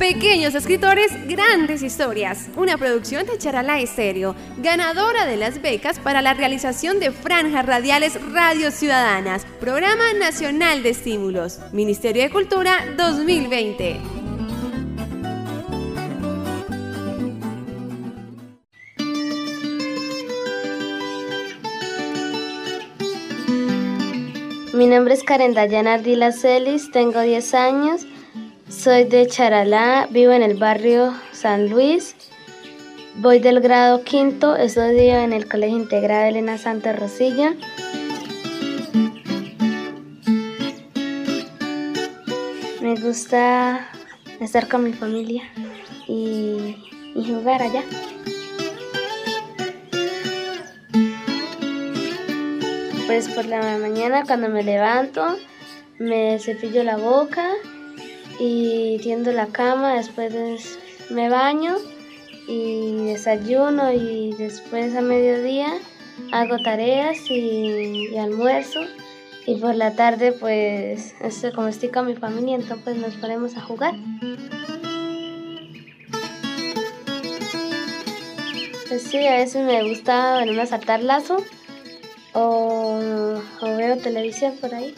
Pequeños escritores, grandes historias. Una producción de Charalá Estéreo, ganadora de las becas para la realización de franjas radiales Radio Ciudadanas, Programa Nacional de Estímulos, Ministerio de Cultura 2020. Mi nombre es Karen Dayana Ardila Celis, tengo 10 años, soy de Charalá, vivo en el barrio San Luis, voy del grado quinto, estudio en el Colegio Integral Elena Santa Rosilla. Me gusta estar con mi familia y, y jugar allá. Pues por la mañana cuando me levanto, me cepillo la boca y tiendo la cama, después me baño y desayuno y después a mediodía hago tareas y, almuerzo y por la tarde pues esto, como estoy con mi familia entonces pues, nos ponemos a jugar. Pues sí, a veces me gusta a saltar lazo o, veo televisión por ahí.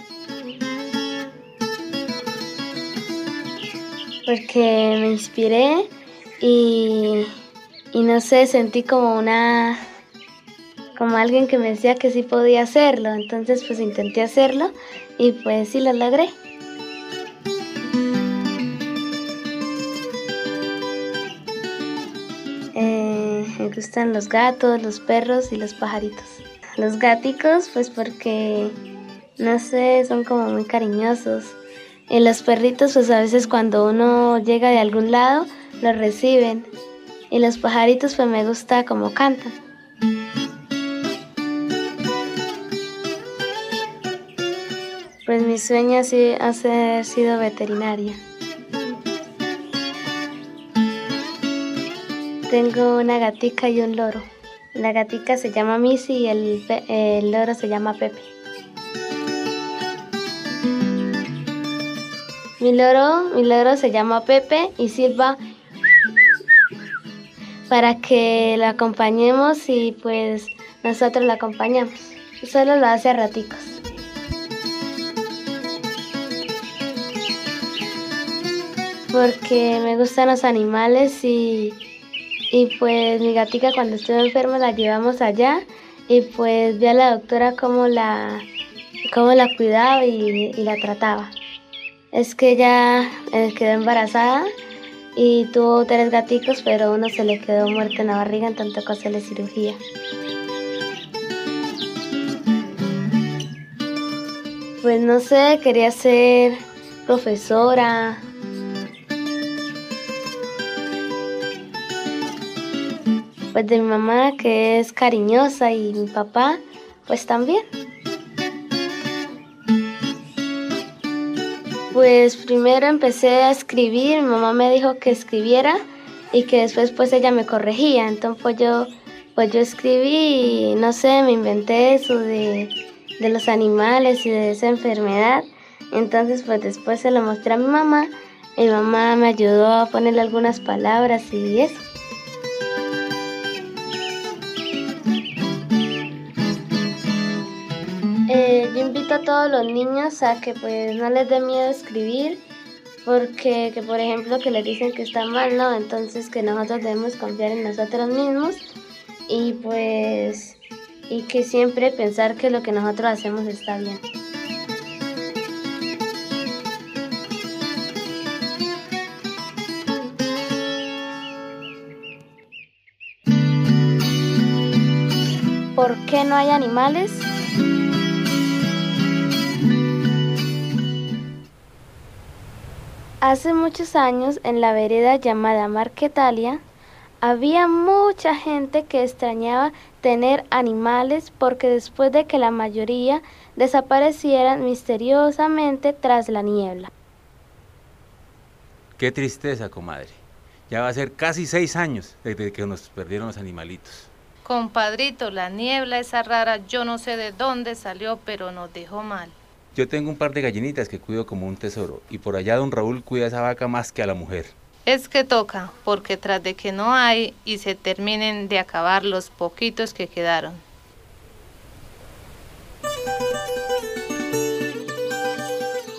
Porque me inspiré y, y no sé, sentí como una como alguien que me decía que sí podía hacerlo, entonces pues intenté hacerlo y pues sí lo logré. Eh, me gustan los gatos, los perros y los pajaritos. Los gáticos, pues porque, no sé, son como muy cariñosos. Y los perritos, pues a veces cuando uno llega de algún lado, los reciben. Y los pajaritos, pues me gusta como cantan. Pues mi sueño sí ha sido veterinaria. Tengo una gatica y un loro. La gatica se llama Missy y el, loro se llama Pepe. Mi loro, mi loro se llama Pepe y Silva para que la acompañemos y pues nosotros la acompañamos. Solo lo hace a raticos. Porque me gustan los animales y y pues mi gatica cuando estuvo enferma la llevamos allá y pues vi a la doctora cómo la, cómo la cuidaba y, la trataba. Es que ella eh, quedó embarazada y tuvo tres gaticos, pero uno se le quedó muerto en la barriga, en tanto que hacerle cirugía. Pues no sé, quería ser profesora, Pues de mi mamá que es cariñosa y mi papá pues también. Pues primero empecé a escribir, mi mamá me dijo que escribiera y que después pues ella me corregía, entonces pues yo, pues yo escribí y no sé, me inventé eso de, de los animales y de esa enfermedad, entonces pues después se lo mostré a mi mamá, mi mamá me ayudó a ponerle algunas palabras y eso. Los niños a que pues no les dé miedo escribir, porque que por ejemplo que les dicen que está mal, ¿no? Entonces que nosotros debemos confiar en nosotros mismos y pues y que siempre pensar que lo que nosotros hacemos está bien. ¿Por qué no hay animales? Hace muchos años, en la vereda llamada Marquetalia, había mucha gente que extrañaba tener animales porque después de que la mayoría desaparecieran misteriosamente tras la niebla. Qué tristeza, comadre. Ya va a ser casi seis años desde que nos perdieron los animalitos. Compadrito, la niebla esa rara, yo no sé de dónde salió, pero nos dejó mal. Yo tengo un par de gallinitas que cuido como un tesoro y por allá don Raúl cuida a esa vaca más que a la mujer. Es que toca, porque tras de que no hay y se terminen de acabar los poquitos que quedaron.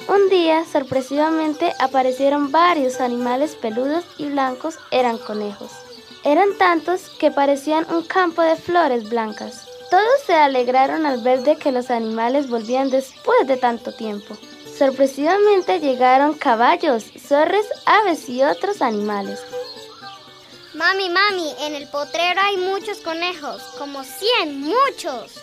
Un día, sorpresivamente, aparecieron varios animales peludos y blancos, eran conejos. Eran tantos que parecían un campo de flores blancas. Todos se alegraron al ver de que los animales volvían después de tanto tiempo. Sorpresivamente llegaron caballos, zorres, aves y otros animales. Mami, mami, en el potrero hay muchos conejos, como 100, muchos.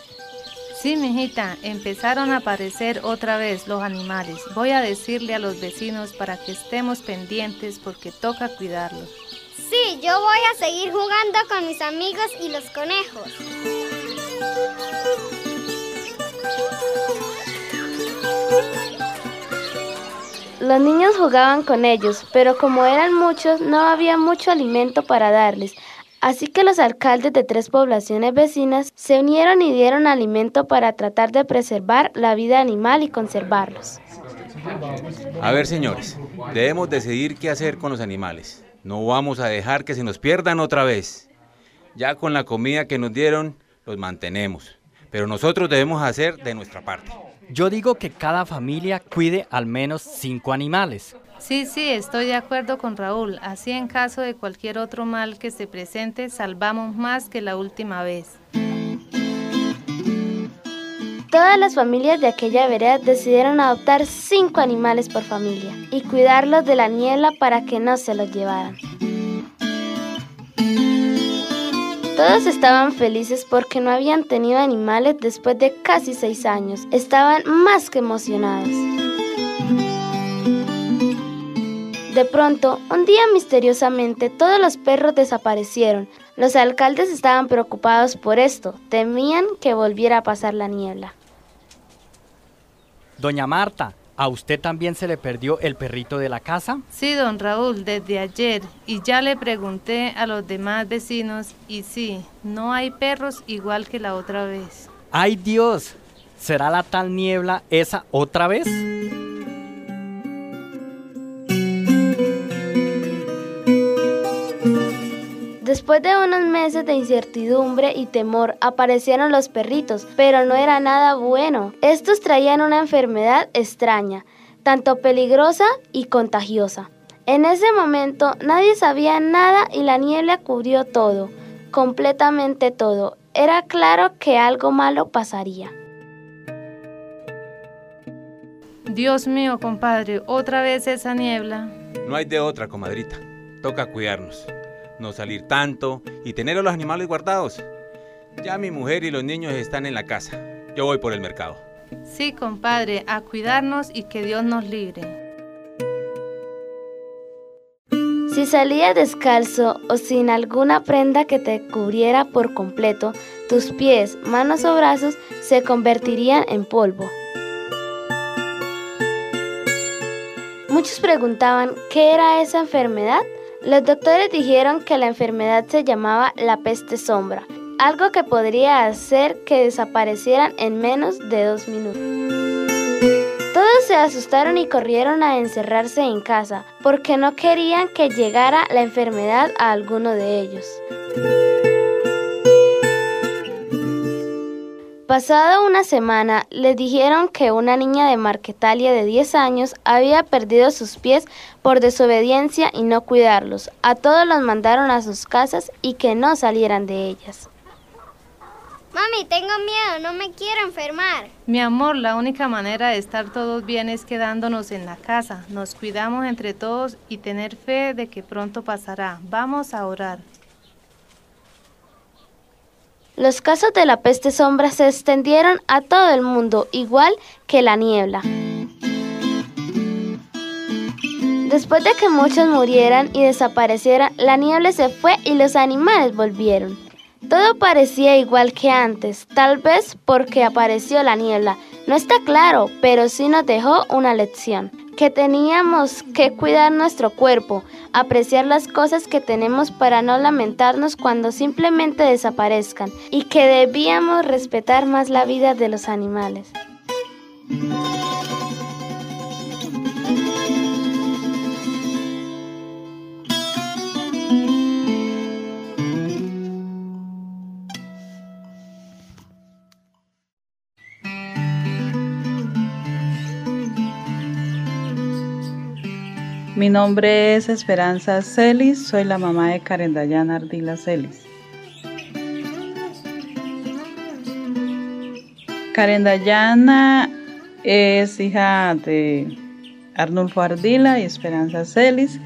Sí, mijita, empezaron a aparecer otra vez los animales. Voy a decirle a los vecinos para que estemos pendientes porque toca cuidarlos. Sí, yo voy a seguir jugando con mis amigos y los conejos. Los niños jugaban con ellos, pero como eran muchos, no había mucho alimento para darles. Así que los alcaldes de tres poblaciones vecinas se unieron y dieron alimento para tratar de preservar la vida animal y conservarlos. A ver, señores, debemos decidir qué hacer con los animales. No vamos a dejar que se nos pierdan otra vez. Ya con la comida que nos dieron, los mantenemos. Pero nosotros debemos hacer de nuestra parte. Yo digo que cada familia cuide al menos cinco animales. Sí, sí, estoy de acuerdo con Raúl. Así en caso de cualquier otro mal que se presente, salvamos más que la última vez. Todas las familias de aquella vereda decidieron adoptar cinco animales por familia y cuidarlos de la niebla para que no se los llevaran. Todos estaban felices porque no habían tenido animales después de casi seis años. Estaban más que emocionados. De pronto, un día misteriosamente todos los perros desaparecieron. Los alcaldes estaban preocupados por esto, temían que volviera a pasar la niebla. Doña Marta, ¿a usted también se le perdió el perrito de la casa? Sí, don Raúl, desde ayer. Y ya le pregunté a los demás vecinos y sí, no hay perros igual que la otra vez. ¡Ay Dios! ¿Será la tal niebla esa otra vez? Después de unos meses de incertidumbre y temor, aparecieron los perritos, pero no era nada bueno. Estos traían una enfermedad extraña, tanto peligrosa y contagiosa. En ese momento nadie sabía nada y la niebla cubrió todo, completamente todo. Era claro que algo malo pasaría. Dios mío, compadre, otra vez esa niebla. No hay de otra, comadrita. Toca cuidarnos no salir tanto y tener a los animales guardados. Ya mi mujer y los niños están en la casa. Yo voy por el mercado. Sí, compadre, a cuidarnos y que Dios nos libre. Si salías descalzo o sin alguna prenda que te cubriera por completo, tus pies, manos o brazos se convertirían en polvo. Muchos preguntaban qué era esa enfermedad los doctores dijeron que la enfermedad se llamaba la peste sombra, algo que podría hacer que desaparecieran en menos de dos minutos. Todos se asustaron y corrieron a encerrarse en casa porque no querían que llegara la enfermedad a alguno de ellos. Pasada una semana, les dijeron que una niña de Marquetalia de 10 años había perdido sus pies por desobediencia y no cuidarlos. A todos los mandaron a sus casas y que no salieran de ellas. Mami, tengo miedo, no me quiero enfermar. Mi amor, la única manera de estar todos bien es quedándonos en la casa. Nos cuidamos entre todos y tener fe de que pronto pasará. Vamos a orar. Los casos de la peste sombra se extendieron a todo el mundo, igual que la niebla. Después de que muchos murieran y desaparecieran, la niebla se fue y los animales volvieron. Todo parecía igual que antes, tal vez porque apareció la niebla. No está claro, pero sí nos dejó una lección que teníamos que cuidar nuestro cuerpo, apreciar las cosas que tenemos para no lamentarnos cuando simplemente desaparezcan y que debíamos respetar más la vida de los animales. Mi nombre es Esperanza Celis, soy la mamá de Karen Dayana Ardila Celis. Karen Dayana es hija de Arnulfo Ardila y Esperanza Celis.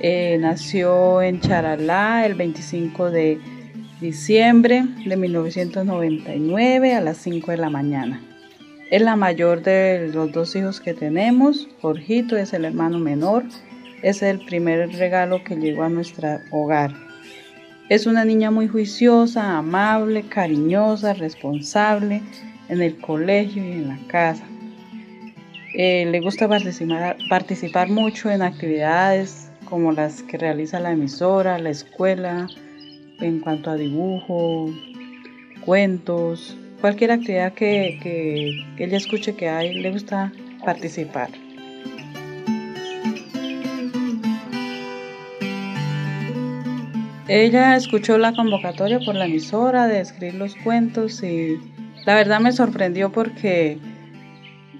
Eh, nació en Charalá el 25 de diciembre de 1999 a las 5 de la mañana. Es la mayor de los dos hijos que tenemos. Jorgito es el hermano menor. Es el primer regalo que llegó a nuestro hogar. Es una niña muy juiciosa, amable, cariñosa, responsable en el colegio y en la casa. Eh, le gusta participar, participar mucho en actividades como las que realiza la emisora, la escuela, en cuanto a dibujo, cuentos, cualquier actividad que, ella escuche que hay, le gusta participar. Ella escuchó la convocatoria por la emisora de escribir los cuentos y la verdad me sorprendió porque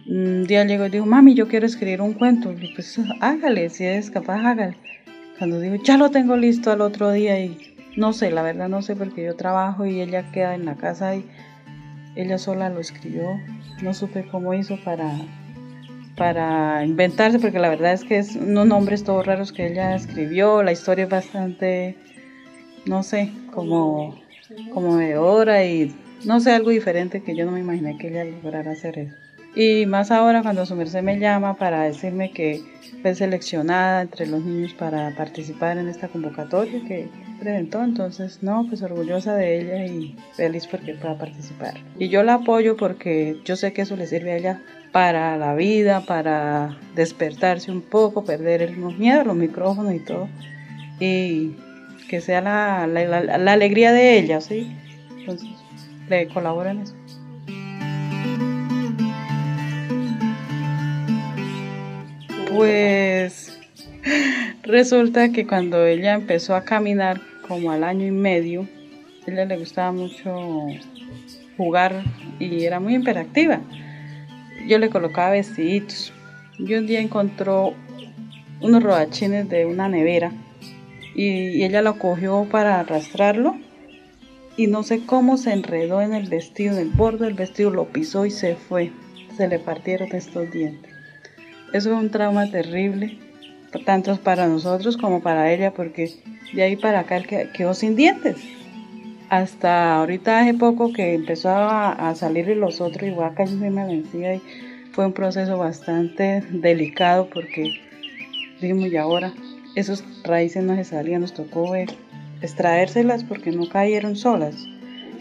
un día llegó y dijo, mami, yo quiero escribir un cuento. Y pues hágale, si es capaz, hágale. Cuando dijo, ya lo tengo listo al otro día y no sé, la verdad no sé porque yo trabajo y ella queda en la casa y ella sola lo escribió. No supe cómo hizo para, para inventarse, porque la verdad es que es unos nombres todos raros que ella escribió. La historia es bastante, no sé, como, como de y no sé, algo diferente que yo no me imaginé que ella lograra hacer eso. Y más ahora cuando su merced me llama para decirme que fue seleccionada entre los niños para participar en esta convocatoria que presentó, entonces no, pues orgullosa de ella y feliz porque pueda participar. Y yo la apoyo porque yo sé que eso le sirve a ella para la vida, para despertarse un poco, perder los miedos, los micrófonos y todo, y que sea la, la, la alegría de ella, ¿sí? Entonces, le colaboro en eso. Pues resulta que cuando ella empezó a caminar como al año y medio, a ella le gustaba mucho jugar y era muy imperactiva. Yo le colocaba vestiditos. Y un día encontró unos rodachines de una nevera y, ella lo cogió para arrastrarlo y no sé cómo se enredó en el vestido, en el borde del vestido, lo pisó y se fue. Se le partieron estos dientes. Eso es un trauma terrible, tanto para nosotros como para ella, porque de ahí para acá quedó sin dientes. Hasta ahorita hace poco que empezó a, salir los otros igual casi se me vencía y fue un proceso bastante delicado porque dijimos y ahora esos raíces no se salían, nos tocó extraérselas porque no cayeron solas.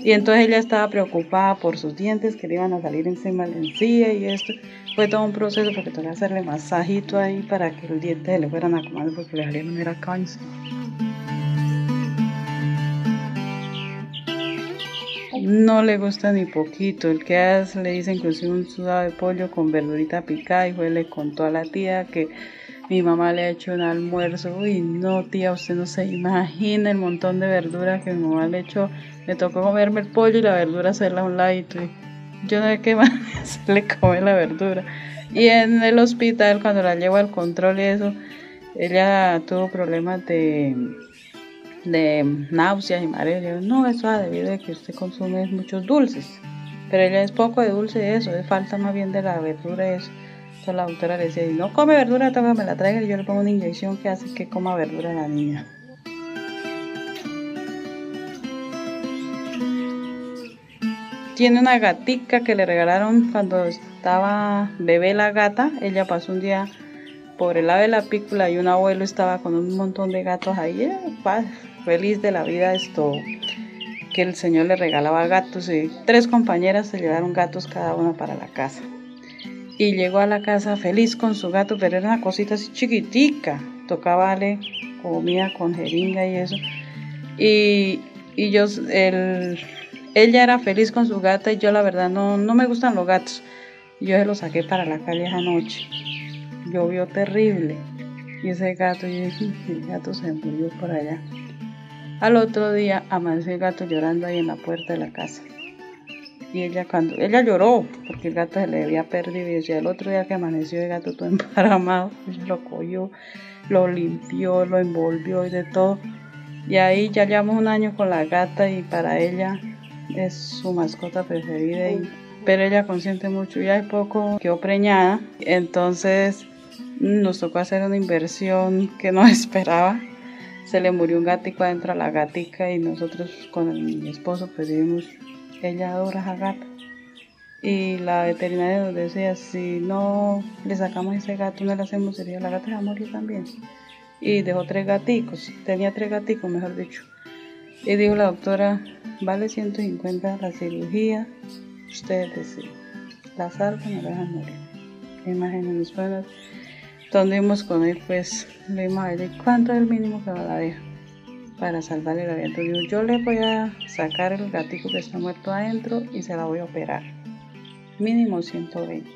Y entonces ella estaba preocupada por sus dientes que le iban a salir encima de encía y esto. Fue todo un proceso porque tenía que hacerle masajito ahí para que los dientes le fueran a comer porque le salieron era cáncer. No le gusta ni poquito. El que hace le dice inclusive un sudado de pollo con verdurita picada y fue le contó a la tía que mi mamá le ha hecho un almuerzo. Uy, no, tía, usted no se imagina el montón de verdura que mi mamá le echó. Me tocó comerme el pollo y la verdura hacerla a un ladito. Y yo no sé qué más le come la verdura. Y en el hospital, cuando la llevo al control y eso, ella tuvo problemas de, de náuseas y mareos. no, eso es debido a que usted consume muchos dulces. Pero ella es poco de dulce eso, es falta más bien de la verdura eso. Entonces la doctora le decía, no come verdura, me la traiga y yo le pongo una inyección que hace que coma verdura a la niña. Tiene una gatica que le regalaron cuando estaba bebé la gata. Ella pasó un día por el lado de la pícula y un abuelo estaba con un montón de gatos ahí. Feliz de la vida esto que el señor le regalaba gatos y tres compañeras se llevaron gatos cada una para la casa y llegó a la casa feliz con su gato, pero era una cosita así chiquitica. Tocaba comida con jeringa y eso. Y, y yo, el, ella era feliz con su gata y yo la verdad no, no me gustan los gatos. Yo se lo saqué para la calle esa noche. Llovió terrible. Y ese gato, yo dije, el gato se murió por allá. Al otro día amaneció el gato llorando ahí en la puerta de la casa. Y ella cuando ella lloró porque el gato se le había perdido y decía el otro día que amaneció el gato todo emparamado, ella lo cogió, lo limpió, lo envolvió y de todo. Y ahí ya llevamos un año con la gata y para ella es su mascota preferida. pero ella consiente mucho y hay poco quedó preñada. Entonces nos tocó hacer una inversión que no esperaba. Se le murió un gatico adentro a la gatica y nosotros con mi esposo pedimos ella adora a gata. Y la veterinaria nos decía, si no le sacamos ese gato, no le hacemos sería la gata va a morir también. Y dejó tres gaticos, tenía tres gaticos, mejor dicho. Y dijo la doctora, vale 150 la cirugía, ustedes deciden. La salvan o la dejan morir. Imagínense, bueno, donde íbamos con él, pues le dimos a ¿cuánto es el mínimo que va a la deja? Para salvarle la vida. Entonces digo, yo le voy a sacar el gatito que está muerto adentro y se la voy a operar. Mínimo 120.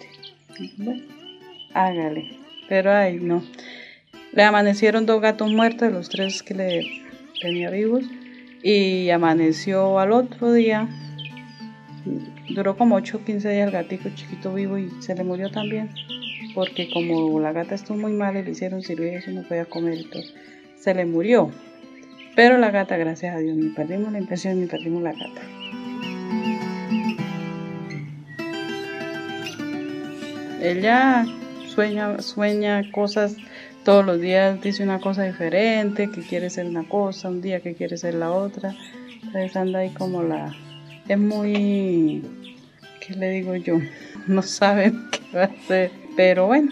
Bueno, hágale. Pero ay, no. Le amanecieron dos gatos muertos los tres que le tenía vivos. Y amaneció al otro día. Duró como 8 o 15 días el gatito chiquito vivo y se le murió también. Porque como la gata estuvo muy mal, le hicieron cirugía y no podía comer y todo. Se le murió. Pero la gata, gracias a Dios, ni perdimos la impresión ni perdimos la gata. Ella sueña, sueña cosas todos los días, dice una cosa diferente, que quiere ser una cosa, un día que quiere ser la otra. Entonces anda ahí como la... Es muy... ¿Qué le digo yo? No saben qué va a hacer. Pero bueno,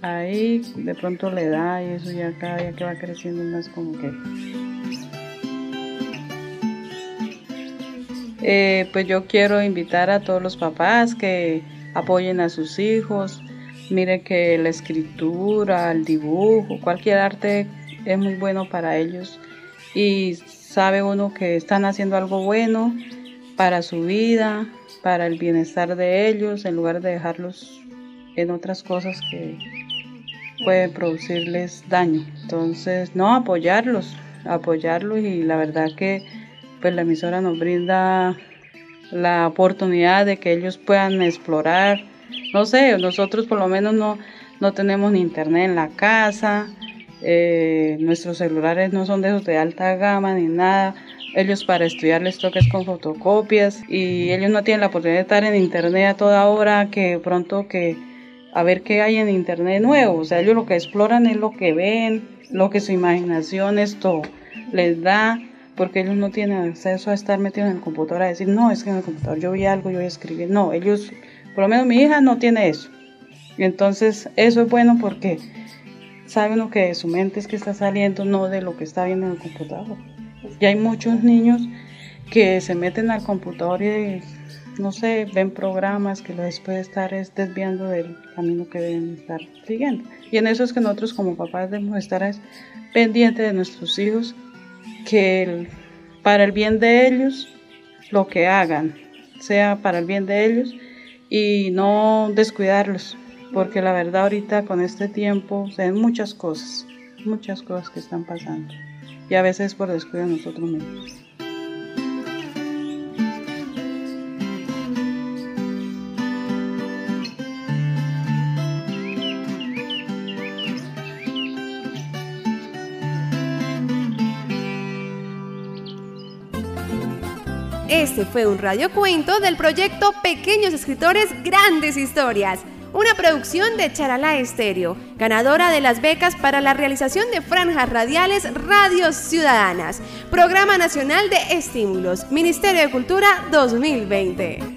ahí de pronto le da y eso ya cada día que va creciendo más como que Eh, pues yo quiero invitar a todos los papás que apoyen a sus hijos. Mire que la escritura, el dibujo, cualquier arte es muy bueno para ellos y sabe uno que están haciendo algo bueno para su vida, para el bienestar de ellos, en lugar de dejarlos en otras cosas que pueden producirles daño. Entonces, no apoyarlos, apoyarlos y la verdad que pues la emisora nos brinda la oportunidad de que ellos puedan explorar. No sé, nosotros por lo menos no, no tenemos ni internet en la casa, eh, nuestros celulares no son de esos de alta gama ni nada. Ellos para estudiar les toca con fotocopias y ellos no tienen la oportunidad de estar en internet a toda hora, que pronto que a ver qué hay en internet nuevo. O sea, ellos lo que exploran es lo que ven, lo que su imaginación esto les da porque ellos no tienen acceso a estar metidos en el computador a decir, no, es que en el computador yo vi algo, yo escribir. No, ellos, por lo menos mi hija no tiene eso. Entonces, eso es bueno porque sabe uno que su mente es que está saliendo, no de lo que está viendo en el computador. Y hay muchos niños que se meten al computador y, no sé, ven programas que les puede estar desviando del camino que deben estar siguiendo. Y en eso es que nosotros como papás debemos estar pendientes de nuestros hijos que para el bien de ellos lo que hagan sea para el bien de ellos y no descuidarlos, porque la verdad ahorita con este tiempo se ven muchas cosas, muchas cosas que están pasando y a veces por descuido de nosotros mismos. Este fue un radiocuento del proyecto Pequeños Escritores Grandes Historias, una producción de Charalá Estéreo, ganadora de las becas para la realización de franjas radiales Radios Ciudadanas, Programa Nacional de Estímulos, Ministerio de Cultura 2020.